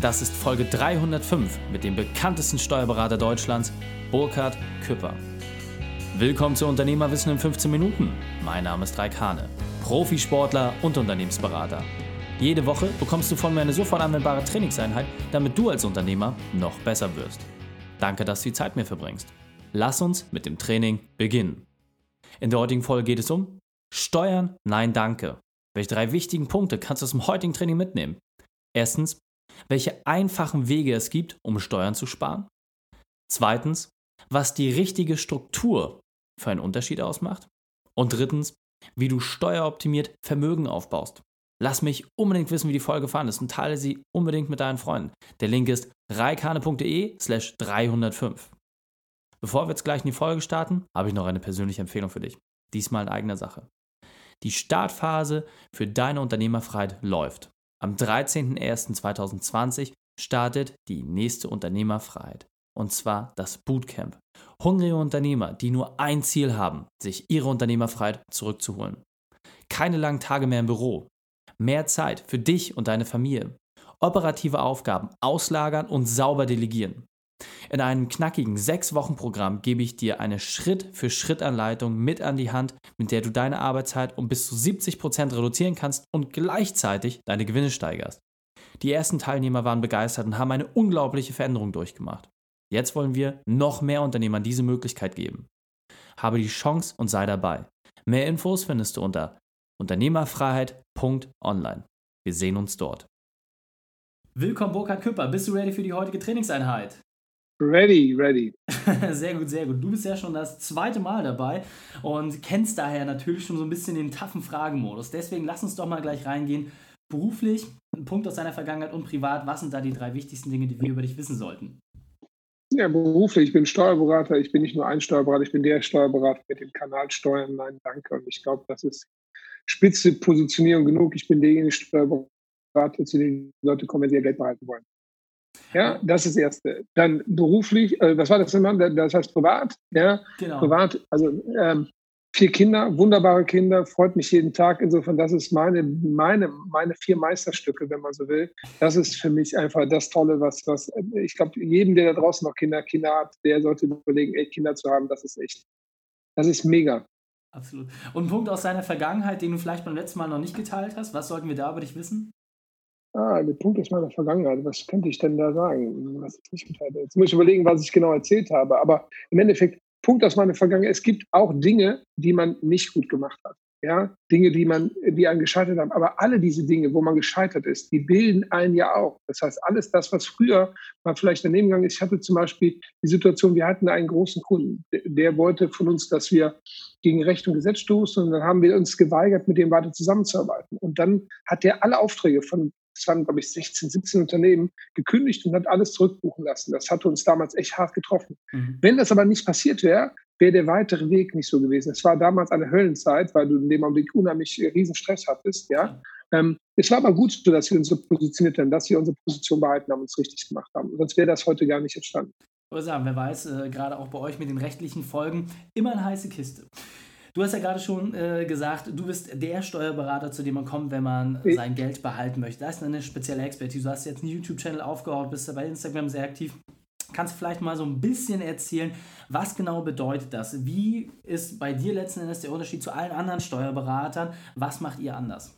Das ist Folge 305 mit dem bekanntesten Steuerberater Deutschlands, Burkhard Küpper. Willkommen zu Unternehmerwissen in 15 Minuten. Mein Name ist Raik Hane, Profisportler und Unternehmensberater. Jede Woche bekommst du von mir eine sofort anwendbare Trainingseinheit, damit du als Unternehmer noch besser wirst. Danke, dass du die Zeit mir verbringst. Lass uns mit dem Training beginnen. In der heutigen Folge geht es um Steuern, nein, danke. Welche drei wichtigen Punkte kannst du aus dem heutigen Training mitnehmen? Erstens, welche einfachen Wege es gibt, um Steuern zu sparen. Zweitens, was die richtige Struktur für einen Unterschied ausmacht. Und drittens, wie du steueroptimiert Vermögen aufbaust. Lass mich unbedingt wissen, wie die Folge gefallen ist und teile sie unbedingt mit deinen Freunden. Der Link ist reikane.de slash 305. Bevor wir jetzt gleich in die Folge starten, habe ich noch eine persönliche Empfehlung für dich. Diesmal in eigener Sache. Die Startphase für deine Unternehmerfreiheit läuft. Am 13.01.2020 startet die nächste Unternehmerfreiheit. Und zwar das Bootcamp. Hungrige Unternehmer, die nur ein Ziel haben, sich ihre Unternehmerfreiheit zurückzuholen. Keine langen Tage mehr im Büro, mehr Zeit für dich und deine Familie, operative Aufgaben auslagern und sauber delegieren. In einem knackigen 6-Wochen-Programm gebe ich dir eine Schritt-für-Schritt-Anleitung mit an die Hand, mit der du deine Arbeitszeit um bis zu 70% reduzieren kannst und gleichzeitig deine Gewinne steigerst. Die ersten Teilnehmer waren begeistert und haben eine unglaubliche Veränderung durchgemacht. Jetzt wollen wir noch mehr Unternehmern diese Möglichkeit geben. Habe die Chance und sei dabei. Mehr Infos findest du unter Unternehmerfreiheit.online. Wir sehen uns dort. Willkommen, Burkhard Küpper. Bist du ready für die heutige Trainingseinheit? Ready, ready. sehr gut, sehr gut. Du bist ja schon das zweite Mal dabei und kennst daher natürlich schon so ein bisschen den taffen Fragenmodus. Deswegen lass uns doch mal gleich reingehen. Beruflich, ein Punkt aus deiner Vergangenheit und privat, was sind da die drei wichtigsten Dinge, die wir über dich wissen sollten? Ja, beruflich, ich bin Steuerberater. Ich bin nicht nur ein Steuerberater, ich bin der Steuerberater mit dem Kanal Steuern. Nein, danke. Und ich glaube, das ist spitze Positionierung genug. Ich bin derjenige Steuerberater, zu dem die Leute kommen, wenn sie ihr Geld behalten wollen. Ja, das ist das Erste. Dann beruflich, äh, was war das immer? Das heißt privat. Ja, genau. privat. Also ähm, vier Kinder, wunderbare Kinder, freut mich jeden Tag. Insofern, das ist meine, meine, meine vier Meisterstücke, wenn man so will. Das ist für mich einfach das Tolle, was, was ich glaube, jedem, der da draußen noch Kinder, Kinder hat, der sollte überlegen, echt Kinder zu haben. Das ist echt, das ist mega. Absolut. Und ein Punkt aus deiner Vergangenheit, den du vielleicht beim letzten Mal noch nicht geteilt hast, was sollten wir da über dich wissen? Ah, der Punkt ist meiner Vergangenheit. Was könnte ich denn da sagen? Was ich nicht geteilt habe? Jetzt muss ich überlegen, was ich genau erzählt habe. Aber im Endeffekt, Punkt aus meiner Vergangenheit, es gibt auch Dinge, die man nicht gut gemacht hat. Ja, Dinge, die man, die einen gescheitert haben. Aber alle diese Dinge, wo man gescheitert ist, die bilden einen ja auch. Das heißt, alles das, was früher mal vielleicht daneben gegangen ist. Ich hatte zum Beispiel die Situation, wir hatten einen großen Kunden, der wollte von uns, dass wir gegen Recht und Gesetz stoßen. Und dann haben wir uns geweigert, mit dem weiter zusammenzuarbeiten. Und dann hat der alle Aufträge von es waren, glaube ich, 16, 17 Unternehmen, gekündigt und hat alles zurückbuchen lassen. Das hatte uns damals echt hart getroffen. Mhm. Wenn das aber nicht passiert wäre, wäre der weitere Weg nicht so gewesen. Es war damals eine Höllenzeit, weil du in dem Augenblick unheimlich äh, riesen Stress hattest, ja. Ähm, es war aber gut dass wir uns so positioniert haben, dass wir unsere Position behalten haben und es richtig gemacht haben. Sonst wäre das heute gar nicht entstanden. Oder sagen, wer weiß, äh, gerade auch bei euch mit den rechtlichen Folgen, immer eine heiße Kiste. Du hast ja gerade schon äh, gesagt, du bist der Steuerberater, zu dem man kommt, wenn man ich. sein Geld behalten möchte. Das ist eine spezielle Expertise. Du hast jetzt einen YouTube-Channel aufgebaut, bist bei Instagram sehr aktiv. Kannst du vielleicht mal so ein bisschen erzählen, was genau bedeutet das? Wie ist bei dir letzten Endes der Unterschied zu allen anderen Steuerberatern? Was macht ihr anders?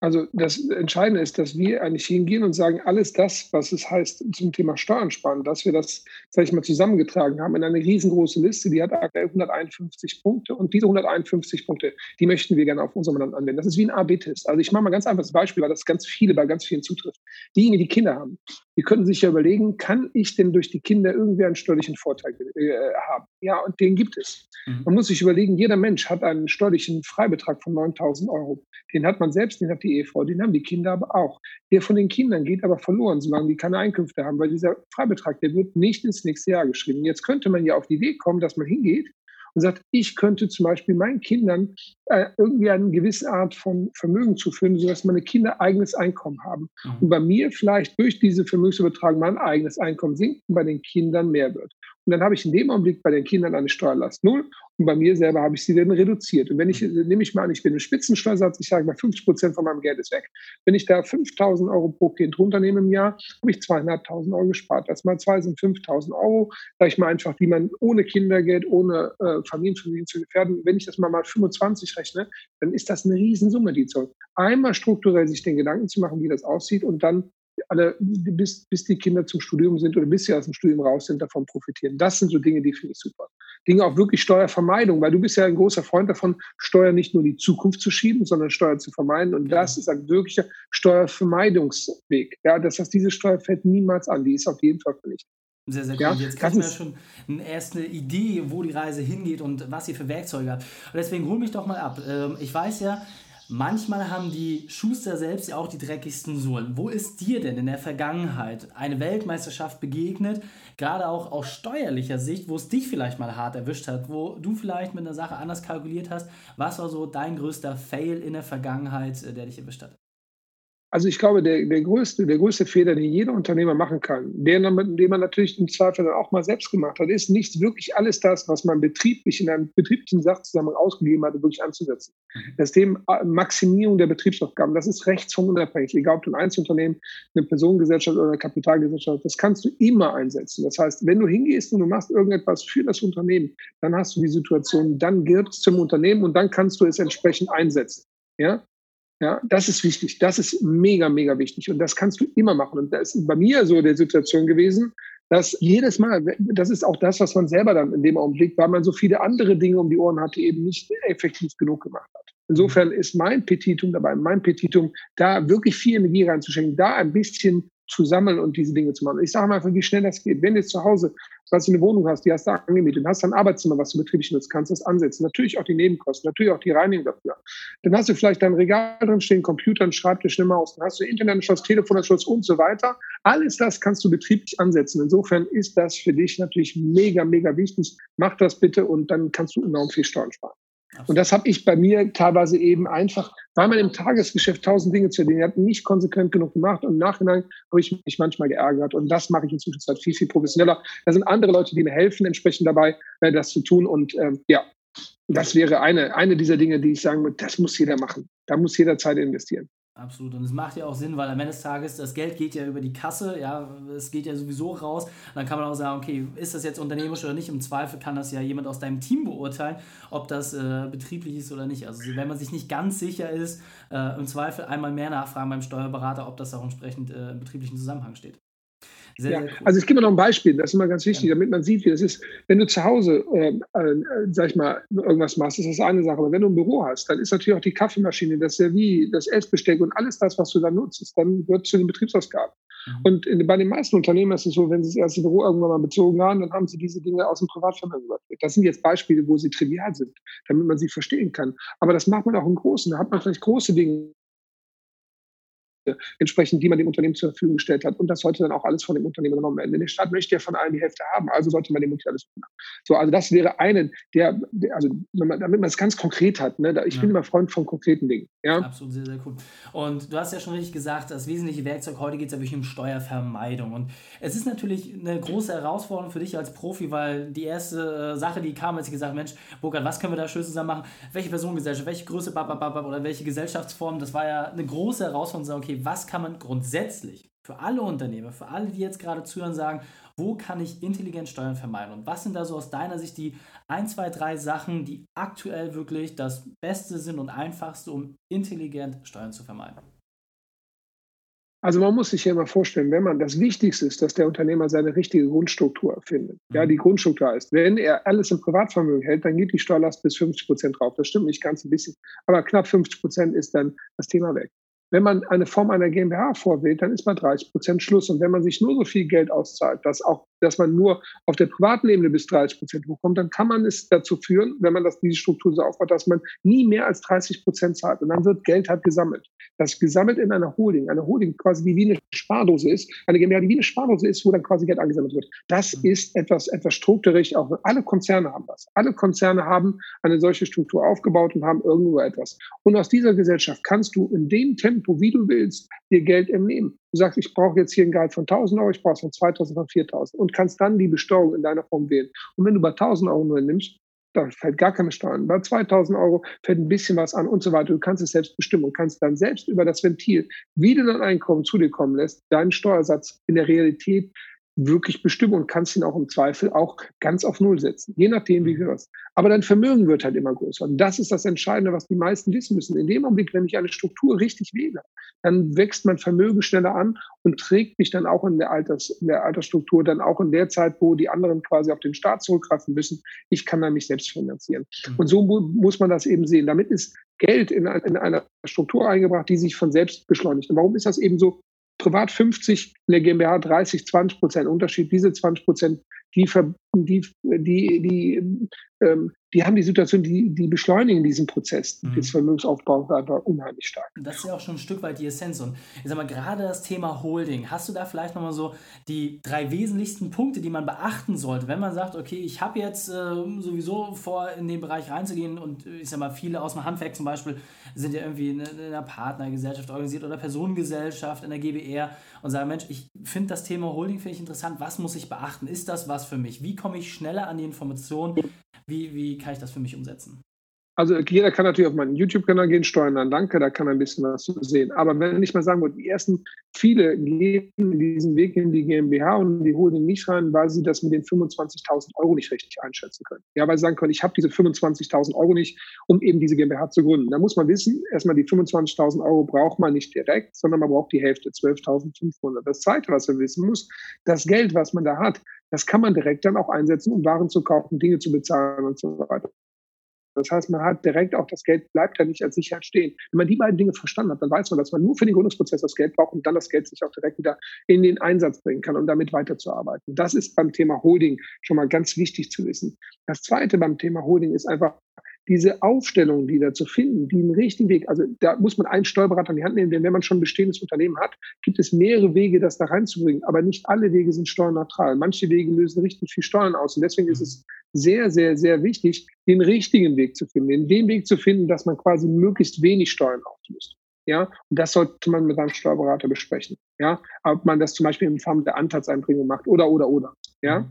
Also das Entscheidende ist, dass wir eigentlich hingehen und sagen, alles das, was es heißt zum Thema Steuern sparen, dass wir das, sage ich mal, zusammengetragen haben in eine riesengroße Liste, die hat aktuell 151 Punkte und diese 151 Punkte, die möchten wir gerne auf unserem Land anwenden. Das ist wie ein A-B-Test. Also ich mache mal ganz einfaches Beispiel, weil das ganz viele bei ganz vielen zutrifft. Diejenigen, die Kinder haben, die können sich ja überlegen, kann ich denn durch die Kinder irgendwie einen steuerlichen Vorteil äh, haben? Ja, und den gibt es. Mhm. Man muss sich überlegen, jeder Mensch hat einen steuerlichen Freibetrag von 9000 Euro. Den hat man selbst, den hat die Ehefrau, den haben die Kinder aber auch. Der von den Kindern geht aber verloren, solange die keine Einkünfte haben, weil dieser Freibetrag, der wird nicht ins nächste Jahr geschrieben. Jetzt könnte man ja auf die Idee kommen, dass man hingeht und sagt, ich könnte zum Beispiel meinen Kindern äh, irgendwie eine gewisse Art von Vermögen zuführen, sodass meine Kinder eigenes Einkommen haben. Mhm. Und bei mir vielleicht durch diese Vermögensübertragung mein eigenes Einkommen sinkt und bei den Kindern mehr wird. Und dann habe ich in dem Augenblick bei den Kindern eine Steuerlast null und bei mir selber habe ich sie dann reduziert. Und wenn ich, mhm. nehme ich mal an, ich bin im Spitzensteuersatz, ich sage mal 50 Prozent von meinem Geld ist weg. Wenn ich da 5000 Euro pro Kind runternehme im Jahr, habe ich zweieinhalbtausend Euro gespart. Das mal zwei sind 5000 Euro, sage ich mal einfach, die man ohne Kindergeld, ohne äh, Familienfamilien zu gefährden. Wenn ich das mal mal 25 rechne, dann ist das eine Riesensumme, die zurück. Einmal strukturell sich den Gedanken zu machen, wie das aussieht und dann alle, bis, bis die Kinder zum Studium sind oder bis sie aus dem Studium raus sind, davon profitieren. Das sind so Dinge, die finde ich super. Dinge auch wirklich Steuervermeidung, weil du bist ja ein großer Freund davon, Steuer nicht nur in die Zukunft zu schieben, sondern Steuer zu vermeiden. Und das ist ein wirklicher Steuervermeidungsweg. Ja, das heißt, diese Steuer fällt niemals an. Die ist auf jeden Fall vernichtet. Sehr, sehr cool. Ja, Jetzt kriegt man ja schon eine erste Idee, wo die Reise hingeht und was ihr für Werkzeuge habt. Und deswegen hol mich doch mal ab. Ähm, ich weiß ja, Manchmal haben die Schuster selbst ja auch die dreckigsten Sohlen. Wo ist dir denn in der Vergangenheit eine Weltmeisterschaft begegnet, gerade auch aus steuerlicher Sicht, wo es dich vielleicht mal hart erwischt hat, wo du vielleicht mit einer Sache anders kalkuliert hast? Was war so dein größter Fail in der Vergangenheit, äh, der dich erwischt hat? Also ich glaube, der, der, größte, der größte Fehler, den jeder Unternehmer machen kann, den, den man natürlich im Zweifel dann auch mal selbst gemacht hat, ist nicht wirklich alles das, was man betrieblich in einem betrieblichen Sachzusammenhang ausgegeben hat, wirklich anzusetzen. Mhm. Das Thema äh, Maximierung der Betriebsaufgaben, das ist rechtsformunabhängig, egal ob du ein Einzelunternehmen, eine Personengesellschaft oder eine Kapitalgesellschaft, das kannst du immer einsetzen. Das heißt, wenn du hingehst und du machst irgendetwas für das Unternehmen, dann hast du die Situation, dann gehört es zum Unternehmen und dann kannst du es entsprechend einsetzen. Ja, ja, das ist wichtig. Das ist mega, mega wichtig. Und das kannst du immer machen. Und das ist bei mir so der Situation gewesen, dass jedes Mal, das ist auch das, was man selber dann in dem Augenblick, weil man so viele andere Dinge um die Ohren hatte, eben nicht effektiv genug gemacht hat. Insofern ist mein Petitum dabei, mein Petitum, da wirklich viel Energie reinzuschenken, da ein bisschen zu sammeln und diese Dinge zu machen. Ich sage mal einfach, wie schnell das geht. Wenn du jetzt zu Hause, falls du eine Wohnung hast, die hast du angemietet, hast ein Arbeitszimmer, was du betrieblich nutzt, kannst das ansetzen. Natürlich auch die Nebenkosten, natürlich auch die Reinigung dafür. Dann hast du vielleicht dein Regal drin stehen, Computer, einen Schreibtisch, eine Maus, dann hast du Internetanschluss, Telefonanschluss und so weiter. Alles das kannst du betrieblich ansetzen. Insofern ist das für dich natürlich mega, mega wichtig. Mach das bitte und dann kannst du enorm viel Steuern sparen. Und das habe ich bei mir teilweise eben einfach, weil man im Tagesgeschäft tausend Dinge zu erledigen hat, nicht konsequent genug gemacht. Und im Nachhinein habe ich mich manchmal geärgert. Und das mache ich inzwischen halt viel, viel professioneller. Da sind andere Leute, die mir helfen, entsprechend dabei, äh, das zu tun. Und ähm, ja, das wäre eine, eine dieser Dinge, die ich sagen würde, das muss jeder machen. Da muss jeder Zeit investieren. Absolut. Und es macht ja auch Sinn, weil am Ende des Tages das Geld geht ja über die Kasse, ja, es geht ja sowieso raus. Und dann kann man auch sagen, okay, ist das jetzt unternehmerisch oder nicht? Im Zweifel kann das ja jemand aus deinem Team beurteilen, ob das äh, betrieblich ist oder nicht. Also wenn man sich nicht ganz sicher ist, äh, im Zweifel einmal mehr nachfragen beim Steuerberater, ob das auch entsprechend äh, im betrieblichen Zusammenhang steht. Sehr, ja. sehr cool. Also ich gebe noch ein Beispiel, das ist immer ganz wichtig, ja. damit man sieht, wie das ist. Wenn du zu Hause, äh, äh, sag ich mal, irgendwas machst, ist das eine Sache. Aber wenn du ein Büro hast, dann ist natürlich auch die Kaffeemaschine, das Servie, das Essbesteck und alles das, was du da nutzt, dann gehört zu den Betriebsausgaben. Mhm. Und in, bei den meisten Unternehmen ist es so, wenn sie das erste Büro irgendwann mal bezogen haben, dann haben sie diese Dinge aus dem Privatvermögen überführt. Das sind jetzt Beispiele, wo sie trivial sind, damit man sie verstehen kann. Aber das macht man auch im Großen. Da hat man vielleicht große Dinge entsprechend, die man dem Unternehmen zur Verfügung gestellt hat. Und das sollte dann auch alles von dem Unternehmen genommen werden. Denn der Staat möchte ja von allen die Hälfte haben, also sollte man dem nicht alles tun. So, also das wäre eine der, der also man, damit man es ganz konkret hat. Ne, ich ja. bin immer Freund von konkreten Dingen. Ja? Absolut, sehr, sehr cool. Und du hast ja schon richtig gesagt, das wesentliche Werkzeug heute geht es ja wirklich um Steuervermeidung. Und es ist natürlich eine große Herausforderung für dich als Profi, weil die erste äh, Sache, die kam, als ich gesagt Mensch, Burkhard, was können wir da schön zusammen machen? Welche Personengesellschaft, welche Größe, oder welche Gesellschaftsform? Das war ja eine große Herausforderung, sagen, okay, was kann man grundsätzlich für alle Unternehmer, für alle, die jetzt gerade zuhören, sagen, wo kann ich intelligent Steuern vermeiden? Und was sind da so aus deiner Sicht die ein, zwei, drei Sachen, die aktuell wirklich das Beste sind und einfachste, um intelligent Steuern zu vermeiden? Also man muss sich ja immer vorstellen, wenn man das Wichtigste ist, dass der Unternehmer seine richtige Grundstruktur findet. Ja, die mhm. Grundstruktur heißt, wenn er alles im Privatvermögen hält, dann geht die Steuerlast bis 50 Prozent drauf. Das stimmt nicht ganz ein bisschen, aber knapp 50 Prozent ist dann das Thema weg. Wenn man eine Form einer GmbH vorwählt, dann ist bei 30 Prozent Schluss. Und wenn man sich nur so viel Geld auszahlt, dass auch, dass man nur auf der privaten Ebene bis 30 Prozent hochkommt, dann kann man es dazu führen, wenn man das, diese Struktur so aufbaut, dass man nie mehr als 30 Prozent zahlt. Und dann wird Geld halt gesammelt. Das gesammelt in einer Holding, eine Holding quasi, die wie eine Spardose ist, eine GmbH, die wie eine Spardose ist, wo dann quasi Geld angesammelt wird. Das mhm. ist etwas, etwas strukturell, auch alle Konzerne haben das. Alle Konzerne haben eine solche Struktur aufgebaut und haben irgendwo etwas. Und aus dieser Gesellschaft kannst du in dem Tempo, Tempo, wie du willst, dir Geld entnehmen. Du sagst, ich brauche jetzt hier ein Gehalt von 1000 Euro, ich brauche es von 2000, von 4000 und kannst dann die Besteuerung in deiner Form wählen. Und wenn du bei 1000 Euro nur nimmst, da fällt gar keine Steuer an. Bei 2000 Euro fällt ein bisschen was an und so weiter. Du kannst es selbst bestimmen und kannst dann selbst über das Ventil, wie du dein Einkommen zu dir kommen lässt, deinen Steuersatz in der Realität wirklich bestimmen und kannst ihn auch im Zweifel auch ganz auf Null setzen, je nachdem, wie du hörst. Aber dein Vermögen wird halt immer größer. Und das ist das Entscheidende, was die meisten wissen müssen. In dem Augenblick, wenn ich eine Struktur richtig wähle, dann wächst mein Vermögen schneller an und trägt mich dann auch in der, Alters, in der Altersstruktur, dann auch in der Zeit, wo die anderen quasi auf den Staat zurückgreifen müssen. Ich kann dann mich selbst finanzieren. Mhm. Und so mu muss man das eben sehen. Damit ist Geld in, in einer Struktur eingebracht, die sich von selbst beschleunigt. Und warum ist das eben so? Privat 50, in der GmbH 30, 20 Prozent Unterschied. Diese 20 Prozent, die, die, die, die ähm, die haben die Situation, die, die beschleunigen diesen Prozess mhm. des Vermögensaufbaus einfach unheimlich stark. Das ist ja auch schon ein Stück weit die Essenz. Und ich sag mal, gerade das Thema Holding, hast du da vielleicht nochmal so die drei wesentlichsten Punkte, die man beachten sollte, wenn man sagt, okay, ich habe jetzt äh, sowieso vor, in den Bereich reinzugehen und ich sag mal, viele aus dem Handwerk zum Beispiel sind ja irgendwie in, in einer Partnergesellschaft organisiert oder Personengesellschaft, in der GBR und sagen, Mensch, ich finde das Thema Holding finde ich interessant, was muss ich beachten? Ist das was für mich? Wie komme ich schneller an die Informationen? Wie, wie kann ich das für mich umsetzen? Also jeder kann natürlich auf meinen YouTube-Kanal gehen, Steuern an Danke, da kann er ein bisschen was sehen. Aber wenn ich mal sagen würde, die ersten viele gehen diesen Weg in die GmbH und die holen ihn nicht rein, weil sie das mit den 25.000 Euro nicht richtig einschätzen können. Ja, weil sie sagen können, ich habe diese 25.000 Euro nicht, um eben diese GmbH zu gründen. Da muss man wissen, erstmal die 25.000 Euro braucht man nicht direkt, sondern man braucht die Hälfte, 12.500. Das Zweite, was man wissen muss, das Geld, was man da hat, das kann man direkt dann auch einsetzen, um Waren zu kaufen, Dinge zu bezahlen und so weiter. Das heißt, man hat direkt auch das Geld bleibt ja nicht als Sicherheit stehen. Wenn man die beiden Dinge verstanden hat, dann weiß man, dass man nur für den Gründungsprozess das Geld braucht und dann das Geld sich auch direkt wieder in den Einsatz bringen kann, um damit weiterzuarbeiten. Das ist beim Thema Holding schon mal ganz wichtig zu wissen. Das zweite beim Thema Holding ist einfach diese Aufstellung, die da zu finden, die einen richtigen Weg, also da muss man einen Steuerberater an die Hand nehmen, denn wenn man schon ein bestehendes Unternehmen hat, gibt es mehrere Wege, das da reinzubringen. Aber nicht alle Wege sind steuerneutral. Manche Wege lösen richtig viel Steuern aus. Und deswegen ist es sehr, sehr, sehr wichtig, den richtigen Weg zu finden, in den Weg zu finden, dass man quasi möglichst wenig Steuern auslöst. Ja, und das sollte man mit seinem Steuerberater besprechen. Ja, ob man das zum Beispiel im Form der Anteilseinbringung macht oder, oder, oder. Ja.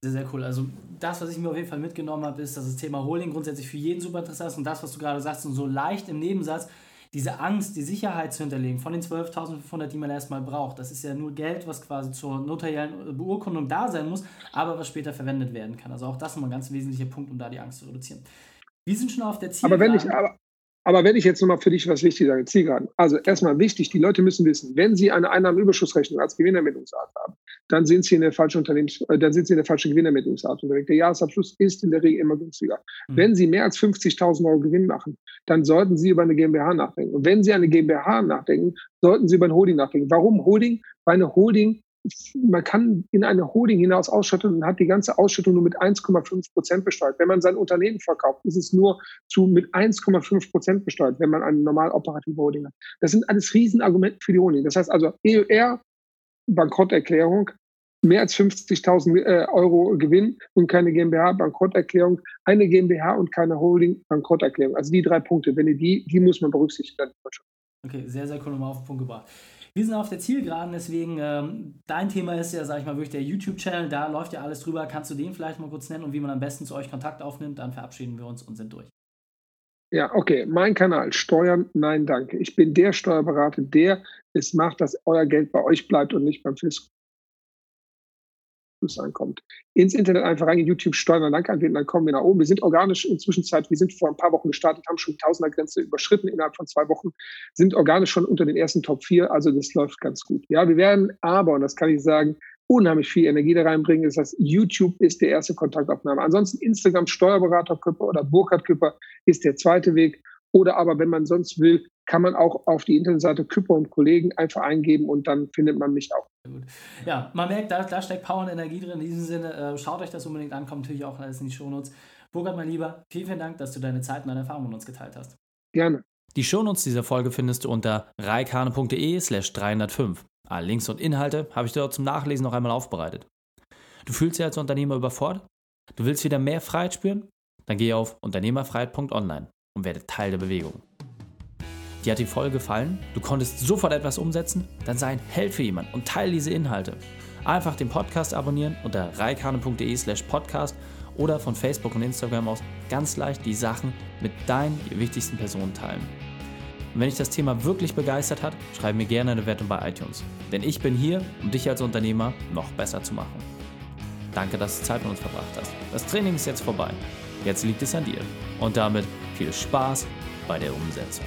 Sehr, sehr cool. Also das, was ich mir auf jeden Fall mitgenommen habe, ist, dass das Thema Holding grundsätzlich für jeden super interessant ist und das, was du gerade sagst, und so leicht im Nebensatz, diese Angst, die Sicherheit zu hinterlegen von den 12.500, die man erstmal braucht, das ist ja nur Geld, was quasi zur notariellen Beurkundung da sein muss, aber was später verwendet werden kann. Also auch das ist ein ganz wesentlicher Punkt, um da die Angst zu reduzieren. Wir sind schon auf der Ziel. Aber wenn ich, aber, aber wenn ich jetzt nochmal für dich was wichtig sage, Zielgeraden. Also erstmal wichtig, die Leute müssen wissen, wenn sie eine Einnahmenüberschussrechnung als Gewinnermittlungsart haben, dann sind sie in der falschen Unternehmens, äh, dann sind sie in der falschen Gewinnermittlungsart unterwegs. Der Jahresabschluss ist in der Regel immer günstiger. Mhm. Wenn Sie mehr als 50.000 Euro Gewinn machen, dann sollten Sie über eine GmbH nachdenken. Und wenn Sie eine GmbH nachdenken, sollten Sie über ein Holding nachdenken. Warum Holding? Weil eine Holding man kann in eine Holding hinaus ausschütten und hat die ganze Ausschüttung nur mit 1,5 Prozent besteuert. Wenn man sein Unternehmen verkauft, ist es nur zu mit 1,5 Prozent besteuert, wenn man eine normal operative Holding hat. Das sind alles Riesenargumente für die Holding. Das heißt also EUR, Bankrotterklärung, mehr als 50.000 äh, Euro Gewinn und keine GmbH, Bankrotterklärung, eine GmbH und keine Holding, Bankrotterklärung. Also die drei Punkte, wenn ihr die, die muss man berücksichtigen. Okay, sehr, sehr cool nochmal auf den Punkt gebracht. Wir sind auf der Zielgeraden, deswegen ähm, dein Thema ist ja, sag ich mal, wirklich der YouTube-Channel, da läuft ja alles drüber. Kannst du den vielleicht mal kurz nennen und wie man am besten zu euch Kontakt aufnimmt? Dann verabschieden wir uns und sind durch. Ja, okay. Mein Kanal, Steuern, nein, danke. Ich bin der Steuerberater, der es macht, dass euer Geld bei euch bleibt und nicht beim Fiskus ankommt. Ins Internet einfach rein, YouTube Steuern Dank anwählen, dann kommen wir nach oben. Wir sind organisch inzwischen Zeit, wir sind vor ein paar Wochen gestartet, haben schon die Tausendergrenze überschritten innerhalb von zwei Wochen, sind organisch schon unter den ersten Top 4, also das läuft ganz gut. Ja, wir werden aber, und das kann ich sagen, unheimlich viel Energie da reinbringen, das YouTube ist der erste Kontaktaufnahme. Ansonsten Instagram Steuerberater Küpper oder Burkhard Küpper ist der zweite Weg. Oder aber, wenn man sonst will, kann man auch auf die Internetseite Küpper und Kollegen einfach eingeben und dann findet man mich auch. Ja, man merkt, da, da steckt Power und Energie drin. In diesem Sinne, äh, schaut euch das unbedingt an, kommt natürlich auch alles in die Shownotes. Burkhard, mein Lieber, vielen, vielen Dank, dass du deine Zeit und deine Erfahrungen mit uns geteilt hast. Gerne. Die Shownotes dieser Folge findest du unter reikane.de slash 305. Alle Links und Inhalte habe ich dort zum Nachlesen noch einmal aufbereitet. Du fühlst dich als Unternehmer überfordert? Du willst wieder mehr Freiheit spüren? Dann geh auf unternehmerfreiheit.online und werde Teil der Bewegung. Dir hat die Folge gefallen, du konntest sofort etwas umsetzen, dann sei ein Held für jemanden und teile diese Inhalte. Einfach den Podcast abonnieren unter reikane.de slash podcast oder von Facebook und Instagram aus ganz leicht die Sachen mit deinen wichtigsten Personen teilen. Und wenn dich das Thema wirklich begeistert hat, schreib mir gerne eine Wertung bei iTunes. Denn ich bin hier, um dich als Unternehmer noch besser zu machen. Danke, dass du Zeit mit uns verbracht hast. Das Training ist jetzt vorbei. Jetzt liegt es an dir. Und damit viel Spaß bei der Umsetzung.